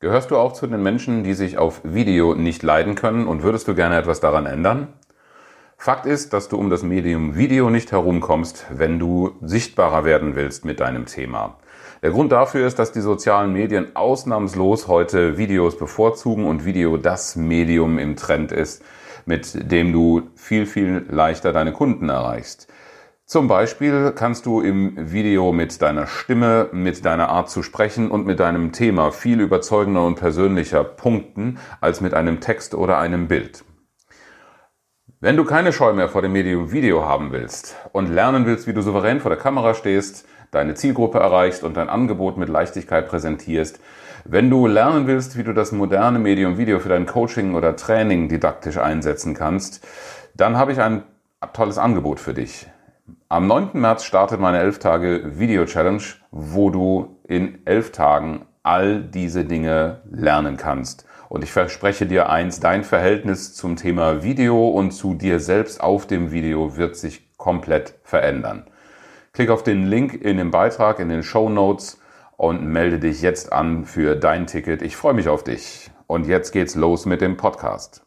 Gehörst du auch zu den Menschen, die sich auf Video nicht leiden können und würdest du gerne etwas daran ändern? Fakt ist, dass du um das Medium Video nicht herumkommst, wenn du sichtbarer werden willst mit deinem Thema. Der Grund dafür ist, dass die sozialen Medien ausnahmslos heute Videos bevorzugen und Video das Medium im Trend ist, mit dem du viel, viel leichter deine Kunden erreichst. Zum Beispiel kannst du im Video mit deiner Stimme, mit deiner Art zu sprechen und mit deinem Thema viel überzeugender und persönlicher punkten als mit einem Text oder einem Bild. Wenn du keine Scheu mehr vor dem Medium Video haben willst und lernen willst, wie du souverän vor der Kamera stehst, deine Zielgruppe erreichst und dein Angebot mit Leichtigkeit präsentierst, wenn du lernen willst, wie du das moderne Medium Video für dein Coaching oder Training didaktisch einsetzen kannst, dann habe ich ein tolles Angebot für dich. Am 9. März startet meine 11 Tage Video Challenge, wo du in 11 Tagen all diese Dinge lernen kannst. Und ich verspreche dir eins, dein Verhältnis zum Thema Video und zu dir selbst auf dem Video wird sich komplett verändern. Klick auf den Link in dem Beitrag, in den Show Notes und melde dich jetzt an für dein Ticket. Ich freue mich auf dich. Und jetzt geht's los mit dem Podcast.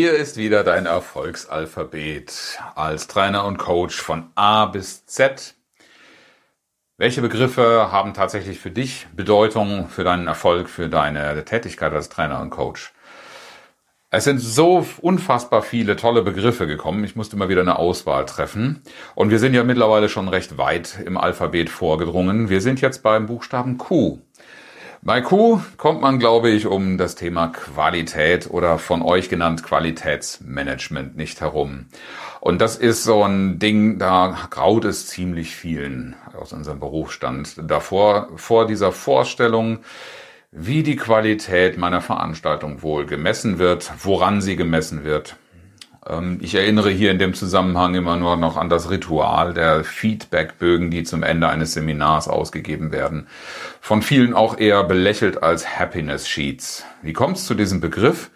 Hier ist wieder dein Erfolgsalphabet als Trainer und Coach von A bis Z. Welche Begriffe haben tatsächlich für dich Bedeutung, für deinen Erfolg, für deine Tätigkeit als Trainer und Coach? Es sind so unfassbar viele tolle Begriffe gekommen. Ich musste mal wieder eine Auswahl treffen. Und wir sind ja mittlerweile schon recht weit im Alphabet vorgedrungen. Wir sind jetzt beim Buchstaben Q. Bei Q kommt man, glaube ich, um das Thema Qualität oder von euch genannt Qualitätsmanagement nicht herum. Und das ist so ein Ding, da graut es ziemlich vielen aus unserem Berufsstand davor, vor dieser Vorstellung, wie die Qualität meiner Veranstaltung wohl gemessen wird, woran sie gemessen wird. Ähm, ich erinnere hier in dem Zusammenhang immer nur noch an das Ritual der Feedbackbögen, die zum Ende eines Seminars ausgegeben werden. Von vielen auch eher belächelt als Happiness Sheets. Wie kommt es zu diesem Begriff?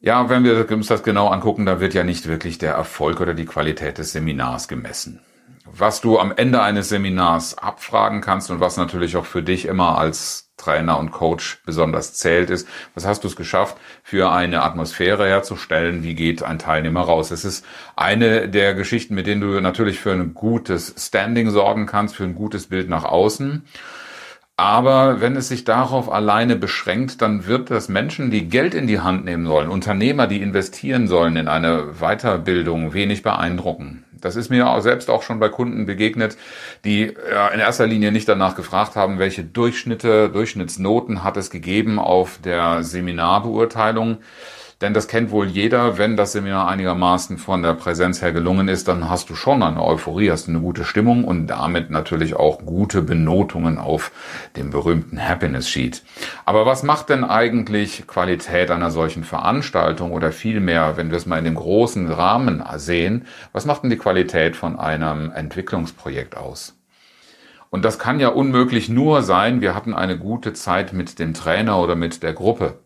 Ja, wenn wir uns das genau angucken, da wird ja nicht wirklich der Erfolg oder die Qualität des Seminars gemessen. Was du am Ende eines Seminars abfragen kannst und was natürlich auch für dich immer als Trainer und Coach besonders zählt, ist, was hast du es geschafft, für eine Atmosphäre herzustellen? Wie geht ein Teilnehmer raus? Es ist eine der Geschichten, mit denen du natürlich für ein gutes Standing sorgen kannst, für ein gutes Bild nach außen. Aber wenn es sich darauf alleine beschränkt, dann wird das Menschen, die Geld in die Hand nehmen sollen, Unternehmer, die investieren sollen in eine Weiterbildung, wenig beeindrucken. Das ist mir selbst auch schon bei Kunden begegnet, die in erster Linie nicht danach gefragt haben, welche Durchschnitte, Durchschnittsnoten hat es gegeben auf der Seminarbeurteilung, denn das kennt wohl jeder, wenn das Seminar einigermaßen von der Präsenz her gelungen ist, dann hast du schon eine Euphorie, hast eine gute Stimmung und damit natürlich auch gute Benotungen auf dem berühmten Happiness Sheet. Aber was macht denn eigentlich Qualität einer solchen Veranstaltung oder vielmehr, wenn wir es mal in dem großen Rahmen sehen, was macht denn die Qualität von einem Entwicklungsprojekt aus? Und das kann ja unmöglich nur sein, wir hatten eine gute Zeit mit dem Trainer oder mit der Gruppe.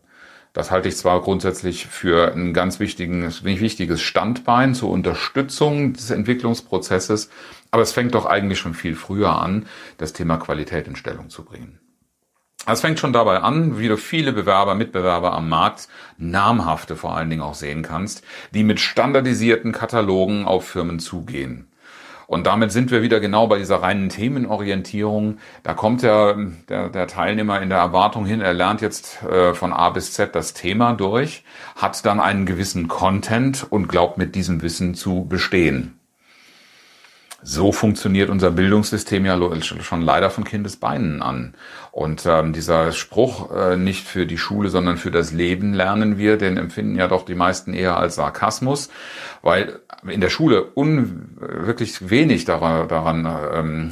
Das halte ich zwar grundsätzlich für ein ganz wichtiges, wichtiges Standbein zur Unterstützung des Entwicklungsprozesses, aber es fängt doch eigentlich schon viel früher an, das Thema Qualität in Stellung zu bringen. Es fängt schon dabei an, wie du viele Bewerber, Mitbewerber am Markt, namhafte vor allen Dingen auch sehen kannst, die mit standardisierten Katalogen auf Firmen zugehen. Und damit sind wir wieder genau bei dieser reinen Themenorientierung. Da kommt der, der, der Teilnehmer in der Erwartung hin, er lernt jetzt äh, von A bis Z das Thema durch, hat dann einen gewissen Content und glaubt mit diesem Wissen zu bestehen. So funktioniert unser Bildungssystem ja schon leider von Kindesbeinen an. Und ähm, dieser Spruch, äh, nicht für die Schule, sondern für das Leben lernen wir, den empfinden ja doch die meisten eher als Sarkasmus, weil in der Schule un wirklich wenig daran, daran ähm,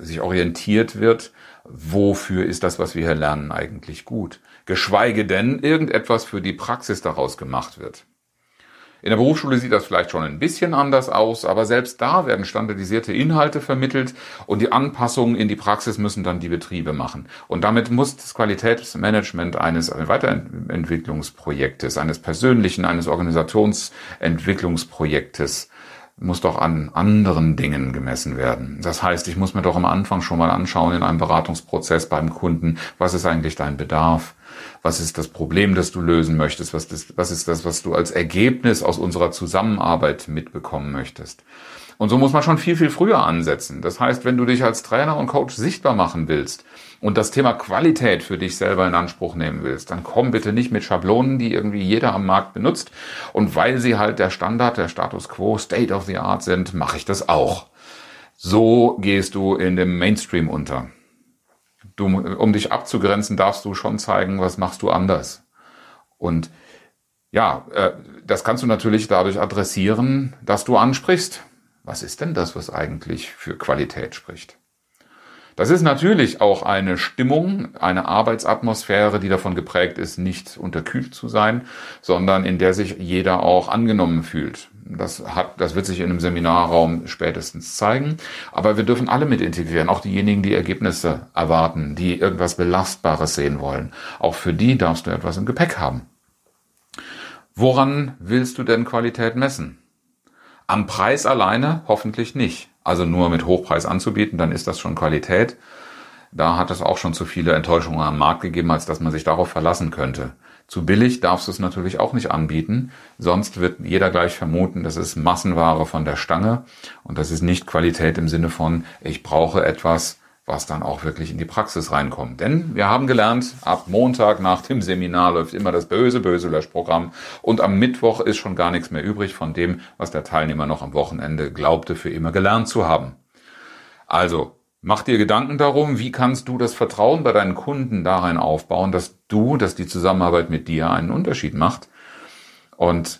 sich orientiert wird, wofür ist das, was wir hier lernen, eigentlich gut? Geschweige denn irgendetwas für die Praxis daraus gemacht wird. In der Berufsschule sieht das vielleicht schon ein bisschen anders aus, aber selbst da werden standardisierte Inhalte vermittelt und die Anpassungen in die Praxis müssen dann die Betriebe machen. Und damit muss das Qualitätsmanagement eines Weiterentwicklungsprojektes, eines persönlichen, eines Organisationsentwicklungsprojektes muss doch an anderen Dingen gemessen werden. Das heißt, ich muss mir doch am Anfang schon mal anschauen in einem Beratungsprozess beim Kunden, was ist eigentlich dein Bedarf? Was ist das Problem, das du lösen möchtest? Was, das, was ist das, was du als Ergebnis aus unserer Zusammenarbeit mitbekommen möchtest? Und so muss man schon viel, viel früher ansetzen. Das heißt, wenn du dich als Trainer und Coach sichtbar machen willst und das Thema Qualität für dich selber in Anspruch nehmen willst, dann komm bitte nicht mit Schablonen, die irgendwie jeder am Markt benutzt. Und weil sie halt der Standard, der Status quo, State of the Art sind, mache ich das auch. So gehst du in dem Mainstream unter. Du, um dich abzugrenzen, darfst du schon zeigen, was machst du anders. Und ja, äh, das kannst du natürlich dadurch adressieren, dass du ansprichst. Was ist denn das, was eigentlich für Qualität spricht? Das ist natürlich auch eine Stimmung, eine Arbeitsatmosphäre, die davon geprägt ist, nicht unterkühlt zu sein, sondern in der sich jeder auch angenommen fühlt. Das hat, das wird sich in einem Seminarraum spätestens zeigen. Aber wir dürfen alle mit integrieren, auch diejenigen, die Ergebnisse erwarten, die irgendwas Belastbares sehen wollen. Auch für die darfst du etwas im Gepäck haben. Woran willst du denn Qualität messen? Am Preis alleine hoffentlich nicht. Also nur mit Hochpreis anzubieten, dann ist das schon Qualität. Da hat es auch schon zu viele Enttäuschungen am Markt gegeben, als dass man sich darauf verlassen könnte. Zu billig darfst du es natürlich auch nicht anbieten, sonst wird jeder gleich vermuten, das ist Massenware von der Stange und das ist nicht Qualität im Sinne von, ich brauche etwas, was dann auch wirklich in die Praxis reinkommt. Denn wir haben gelernt, ab Montag nach dem Seminar läuft immer das böse, böse Löschprogramm und am Mittwoch ist schon gar nichts mehr übrig von dem, was der Teilnehmer noch am Wochenende glaubte, für immer gelernt zu haben. Also, Mach dir Gedanken darum, wie kannst du das Vertrauen bei deinen Kunden darin aufbauen, dass du, dass die Zusammenarbeit mit dir einen Unterschied macht. Und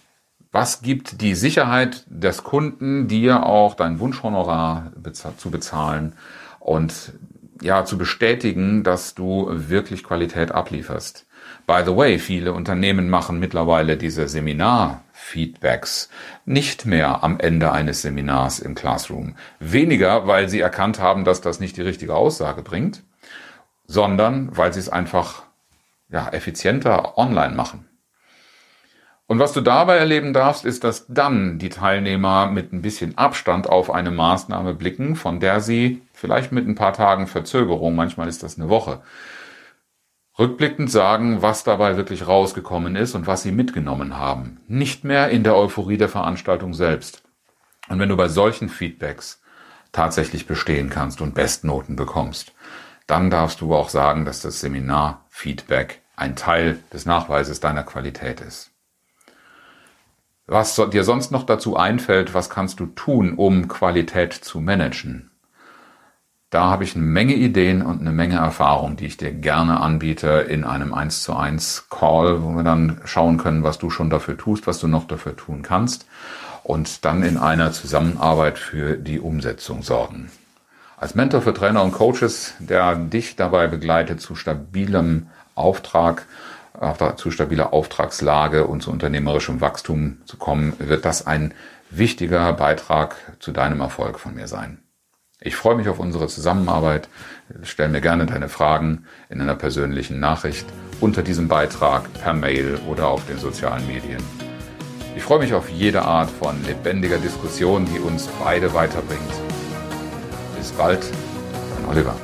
was gibt die Sicherheit des Kunden, dir auch dein Wunschhonorar zu bezahlen und ja, zu bestätigen, dass du wirklich Qualität ablieferst. By the way, viele Unternehmen machen mittlerweile diese Seminar Feedbacks nicht mehr am Ende eines Seminars im Classroom. Weniger, weil sie erkannt haben, dass das nicht die richtige Aussage bringt, sondern weil sie es einfach ja, effizienter online machen. Und was du dabei erleben darfst, ist, dass dann die Teilnehmer mit ein bisschen Abstand auf eine Maßnahme blicken, von der sie vielleicht mit ein paar Tagen Verzögerung, manchmal ist das eine Woche, rückblickend sagen, was dabei wirklich rausgekommen ist und was sie mitgenommen haben. Nicht mehr in der Euphorie der Veranstaltung selbst. Und wenn du bei solchen Feedbacks tatsächlich bestehen kannst und Bestnoten bekommst, dann darfst du auch sagen, dass das Seminar-Feedback ein Teil des Nachweises deiner Qualität ist. Was dir sonst noch dazu einfällt, was kannst du tun, um Qualität zu managen? Da habe ich eine Menge Ideen und eine Menge Erfahrung, die ich dir gerne anbiete in einem 1 zu 1 Call, wo wir dann schauen können, was du schon dafür tust, was du noch dafür tun kannst und dann in einer Zusammenarbeit für die Umsetzung sorgen. Als Mentor für Trainer und Coaches, der dich dabei begleitet zu stabilem Auftrag, zu stabiler Auftragslage und zu unternehmerischem Wachstum zu kommen, wird das ein wichtiger Beitrag zu deinem Erfolg von mir sein. Ich freue mich auf unsere Zusammenarbeit. Stell mir gerne deine Fragen in einer persönlichen Nachricht unter diesem Beitrag per Mail oder auf den sozialen Medien. Ich freue mich auf jede Art von lebendiger Diskussion, die uns beide weiterbringt. Bis bald, dein Oliver.